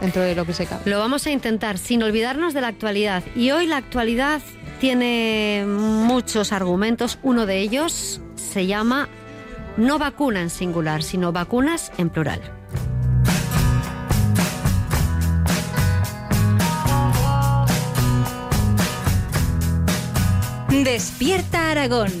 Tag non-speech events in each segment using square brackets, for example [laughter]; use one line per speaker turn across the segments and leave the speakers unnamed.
dentro de lo que se cabe.
Lo vamos a intentar sin olvidarnos de la actualidad. Y hoy la actualidad tiene muchos argumentos. Uno de ellos se llama no vacuna en singular, sino vacunas en plural.
Despierta Aragón.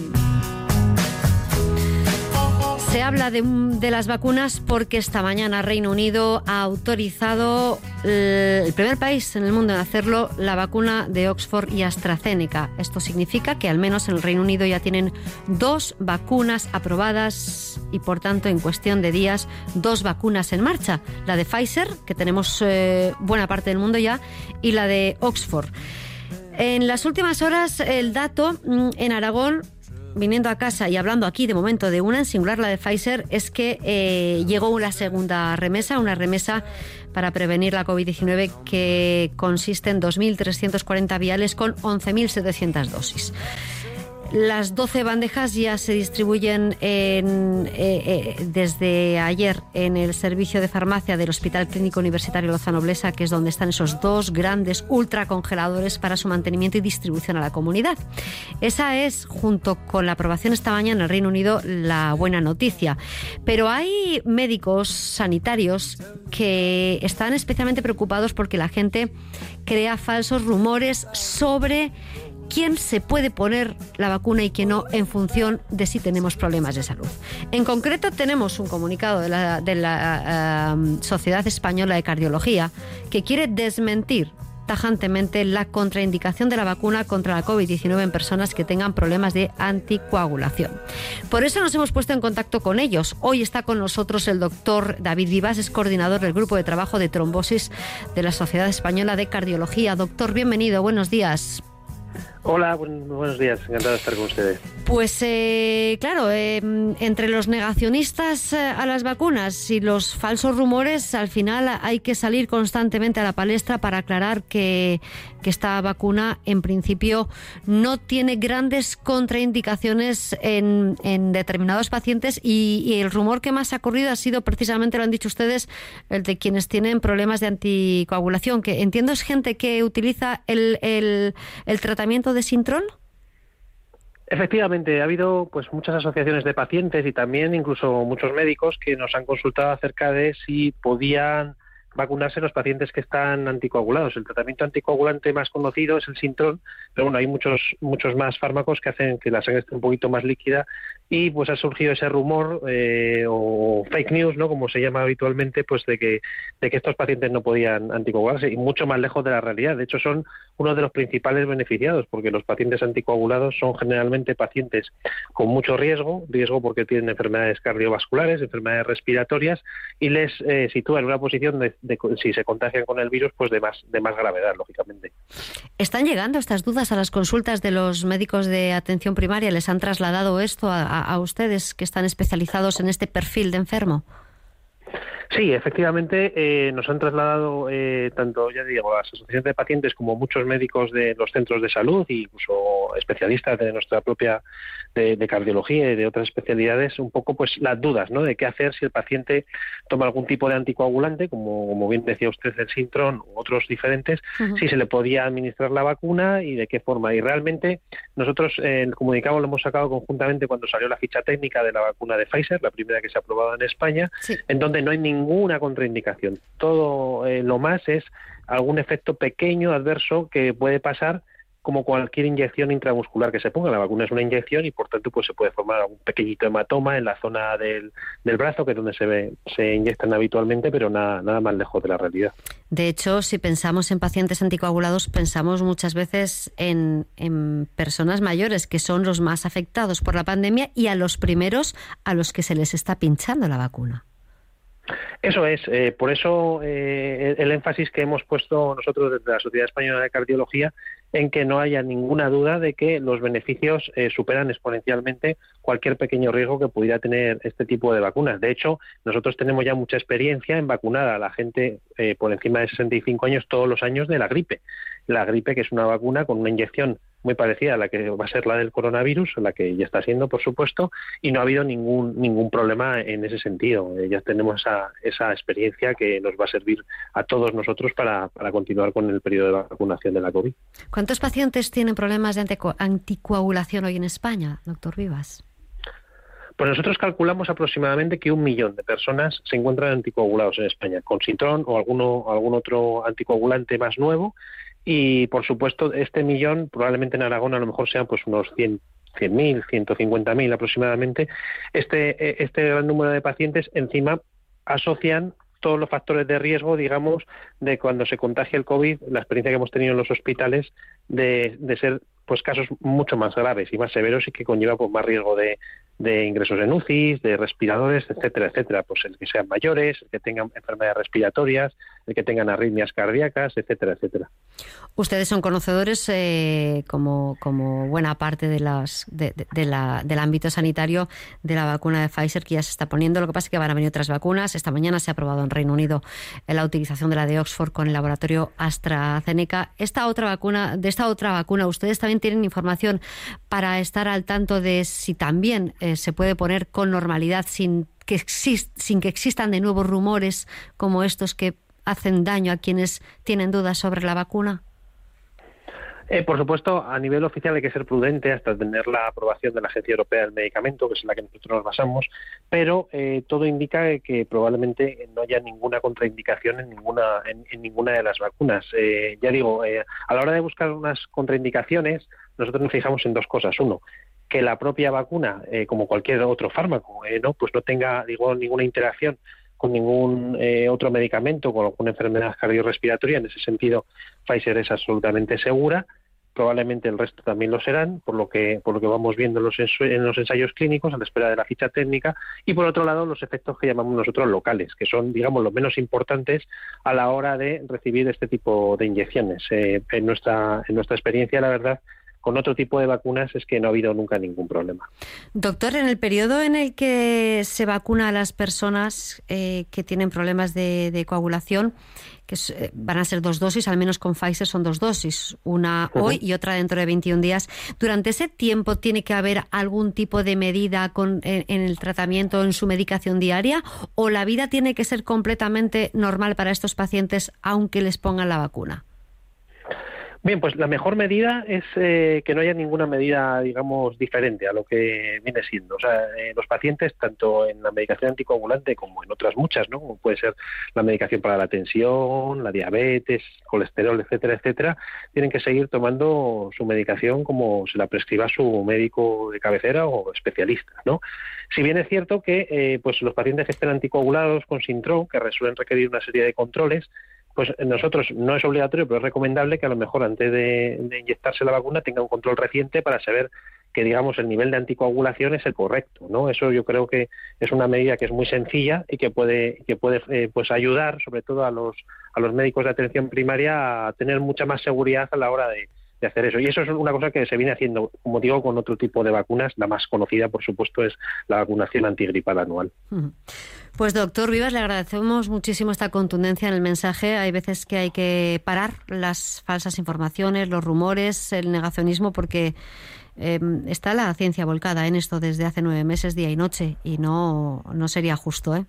Se habla de, de, las vacunas porque esta mañana Reino Unido ha autorizado eh, el primer país en el mundo en hacerlo la vacuna de Oxford y AstraZeneca. Esto significa que al menos en el Reino Unido ya tienen dos vacunas aprobadas y por tanto en cuestión de días dos vacunas en marcha. La de Pfizer, que tenemos eh, buena parte del mundo ya, y la de Oxford. En las últimas horas el dato mm, en Aragón viniendo a casa y hablando aquí de momento de una en singular, la de Pfizer, es que eh, llegó una segunda remesa, una remesa para prevenir la COVID-19 que consiste en 2.340 viales con 11.700 dosis. Las 12 bandejas ya se distribuyen en, eh, eh, desde ayer en el servicio de farmacia del Hospital Clínico Universitario Lozano Blesa, que es donde están esos dos grandes ultracongeladores para su mantenimiento y distribución a la comunidad. Esa es, junto con la aprobación esta mañana en el Reino Unido, la buena noticia. Pero hay médicos sanitarios que están especialmente preocupados porque la gente crea falsos rumores sobre quién se puede poner la vacuna y quién no en función de si tenemos problemas de salud. En concreto tenemos un comunicado de la, de la um, Sociedad Española de Cardiología que quiere desmentir tajantemente la contraindicación de la vacuna contra la COVID-19 en personas que tengan problemas de anticoagulación. Por eso nos hemos puesto en contacto con ellos. Hoy está con nosotros el doctor David Vivas, es coordinador del Grupo de Trabajo de Trombosis de la Sociedad Española de Cardiología. Doctor, bienvenido, buenos días.
Hola, buenos días, encantado de estar con ustedes.
Pues eh, claro, eh, entre los negacionistas eh, a las vacunas y los falsos rumores, al final hay que salir constantemente a la palestra para aclarar que, esta vacuna en principio no tiene grandes contraindicaciones en, en determinados pacientes y, el rumor que más ha corrido ha sido precisamente, lo han dicho ustedes, el de quienes tienen problemas de anticoagulación, que entiendo es gente que utiliza el, el tratamiento de Sintrón?
Efectivamente, ha habido pues muchas asociaciones de pacientes y también incluso muchos médicos que nos han consultado acerca de si podían vacunarse los pacientes que están anticoagulados. El tratamiento anticoagulante más conocido es el Sintrón, pero bueno, hay muchos muchos más fármacos que hacen que la sangre esté un poquito más líquida y pues ha surgido ese rumor eh, o fake news, ¿no? Como se llama habitualmente, pues de que de que estos pacientes no podían anticoagularse y mucho más lejos de la realidad. De hecho, son uno de los principales beneficiados porque los pacientes anticoagulados son generalmente pacientes con mucho riesgo, riesgo porque tienen enfermedades cardiovasculares, enfermedades respiratorias y les eh, sitúa en una posición de, de, si se contagian con el virus, pues de más de más gravedad, lógicamente.
¿Están llegando estas dudas a las consultas de los médicos de atención primaria? ¿Les han trasladado esto a, a ustedes que están especializados en este perfil de enfermo?
Sí, efectivamente, eh, nos han trasladado eh, tanto, ya digo, las asociaciones de pacientes como muchos médicos de los centros de salud incluso especialistas de nuestra propia de, de, cardiología y de otras especialidades, un poco pues las dudas, ¿no? De qué hacer si el paciente toma algún tipo de anticoagulante, como, como bien decía usted, el Sintron u otros diferentes, uh -huh. si se le podía administrar la vacuna y de qué forma. Y realmente nosotros eh, el comunicado lo hemos sacado conjuntamente cuando salió la ficha técnica de la vacuna de Pfizer, la primera que se ha aprobado en España, sí. en donde no hay ningún ninguna contraindicación. Todo eh, lo más es algún efecto pequeño adverso que puede pasar como cualquier inyección intramuscular que se ponga. La vacuna es una inyección y por tanto pues se puede formar un pequeñito hematoma en la zona del, del brazo, que es donde se ve, se inyectan habitualmente, pero nada, nada más lejos de la realidad.
De hecho, si pensamos en pacientes anticoagulados, pensamos muchas veces en, en personas mayores que son los más afectados por la pandemia y a los primeros a los que se les está pinchando la vacuna.
Eso es, eh, por eso eh, el énfasis que hemos puesto nosotros desde la Sociedad Española de Cardiología en que no haya ninguna duda de que los beneficios eh, superan exponencialmente cualquier pequeño riesgo que pudiera tener este tipo de vacunas. De hecho, nosotros tenemos ya mucha experiencia en vacunar a la gente eh, por encima de 65 años todos los años de la gripe. La gripe, que es una vacuna con una inyección muy parecida a la que va a ser la del coronavirus, la que ya está siendo, por supuesto, y no ha habido ningún ningún problema en ese sentido. Eh, ya tenemos esa, esa experiencia que nos va a servir a todos nosotros para, para continuar con el periodo de vacunación de la COVID.
¿Cuántos pacientes tienen problemas de anticoagulación hoy en España, doctor Vivas?
Pues nosotros calculamos aproximadamente que un millón de personas se encuentran anticoagulados en España, con Citrón o alguno, algún otro anticoagulante más nuevo. Y, por supuesto, este millón probablemente en Aragón a lo mejor sean pues unos 100 100.000, 150.000 aproximadamente. Este, eh, este gran número de pacientes encima asocian todos los factores de riesgo, digamos, de cuando se contagia el COVID, la experiencia que hemos tenido en los hospitales de, de ser pues casos mucho más graves y más severos y que conlleva pues, más riesgo de, de ingresos en UCI, de respiradores, etcétera, etcétera. Pues el que sean mayores, el que tengan enfermedades respiratorias, el que tengan arritmias cardíacas, etcétera, etcétera.
Ustedes son conocedores, eh, como, como buena parte de las, de, la, del ámbito sanitario, de la vacuna de Pfizer que ya se está poniendo. Lo que pasa es que van a venir otras vacunas. Esta mañana se ha aprobado en Reino Unido la utilización de la de Oxford con el laboratorio AstraZeneca. Esta otra vacuna, de esta otra vacuna, ustedes también tienen información para estar al tanto de si también eh, se puede poner con normalidad sin que, sin que existan de nuevo rumores como estos que hacen daño a quienes tienen dudas sobre la vacuna?
Eh, por supuesto, a nivel oficial hay que ser prudente hasta tener la aprobación de la Agencia Europea del Medicamento, que es en la que nosotros nos basamos, pero eh, todo indica que probablemente no haya ninguna contraindicación en ninguna, en, ninguna de las vacunas. ya digo, a la hora de buscar unas contraindicaciones, nosotros nos fijamos en dos cosas. Uno, que la propia vacuna, eh, como cualquier otro fármaco, eh, no, pues no tenga digo, ninguna interacción con ningún eh, otro medicamento, con alguna enfermedad cardiorrespiratoria. En ese sentido, Pfizer es absolutamente segura. Probablemente el resto también lo serán, por lo que por lo que vamos viendo en los, en los ensayos clínicos a la espera de la ficha técnica. Y por otro lado, los efectos que llamamos nosotros locales, que son, digamos, los menos importantes a la hora de recibir este tipo de inyecciones. en nuestra en nuestra experiencia, la verdad con otro tipo de vacunas es que no ha habido nunca ningún problema.
Doctor, en el periodo en el que se vacuna a las personas eh, que tienen problemas de, coagulación, que eh, van a ser dos dosis, al menos con Pfizer son dos dosis, una hoy y otra dentro de 21 días. Durante ese tiempo tiene que haber algún tipo de medida con, en, en, el tratamiento, en su medicación diaria, o la vida tiene que ser completamente normal para estos pacientes aunque les pongan la vacuna.
Bien, pues la mejor medida es eh, que no haya ninguna medida, digamos, diferente a lo que viene siendo. O sea, eh, los pacientes, tanto en la medicación anticoagulante como en otras muchas, ¿no? Como puede ser la medicación para la tensión, la diabetes, colesterol, etcétera, etcétera, tienen que seguir tomando su medicación como se la prescriba su médico de cabecera o especialista, ¿no? Si bien es cierto que, eh, pues los pacientes que estén anticoagulados con síndrome, que suelen requerir una serie de controles, pues nosotros no es obligatorio, pero es recomendable que a lo mejor antes de, inyectarse la vacuna tenga un control reciente para saber que digamos el nivel de anticoagulación es el correcto, ¿no? Eso yo creo que es una medida que es muy sencilla y que puede que puede eh, pues ayudar sobre todo a los a los médicos de atención primaria a tener mucha más seguridad a la hora de, hacer eso. Y eso es una cosa que se viene haciendo, como digo, con otro tipo de vacunas. La más conocida, por supuesto, es la vacunación antigripal anual.
Pues doctor Vivas, le agradecemos muchísimo esta contundencia en el mensaje. Hay veces que hay que parar las falsas informaciones, los rumores, el negacionismo, porque em, está la ciencia volcada en esto desde hace nueve meses, día y noche, y no, no sería justo ¿eh?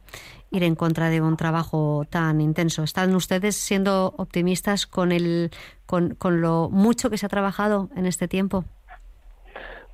ir en contra de un trabajo tan intenso. ¿Están ustedes siendo optimistas con, el, con, con lo mucho que se ha trabajado en este tiempo?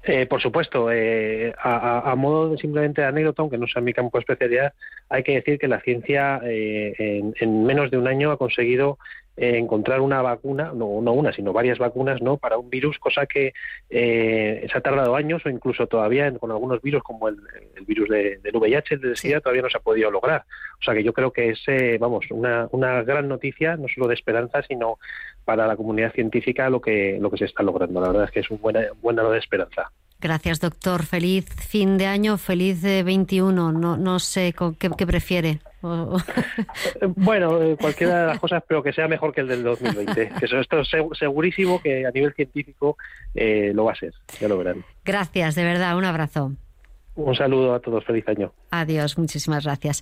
Eh, por supuesto, eh, a, modo de simplemente anécdota, aunque no sea mi campo de especialidad, hay que decir que la ciencia eh, en, menos de un año ha conseguido encontrar una vacuna, no, una, sino varias vacunas, ¿no? Para un virus, cosa que se ha tardado años o incluso todavía con algunos virus como el, virus de, del VIH, el de SIDA, todavía no se ha podido lograr. O sea que yo creo que es, vamos, una, una gran noticia, no solo de esperanza, sino para la comunidad científica lo que, lo que se está logrando. La verdad es que es un buen, buen de esperanza.
Gracias, doctor. Feliz fin de año, feliz de 21. No, no sé qué, qué prefiere.
Bueno, eh, cualquiera de las cosas, pero que sea mejor que el del 2020. Que [laughs] eso, esto es segurísimo que a nivel científico eh, lo va a ser. Ya lo verán.
Gracias, de verdad. Un abrazo.
Un saludo a todos. Feliz año.
Adiós. Muchísimas gracias.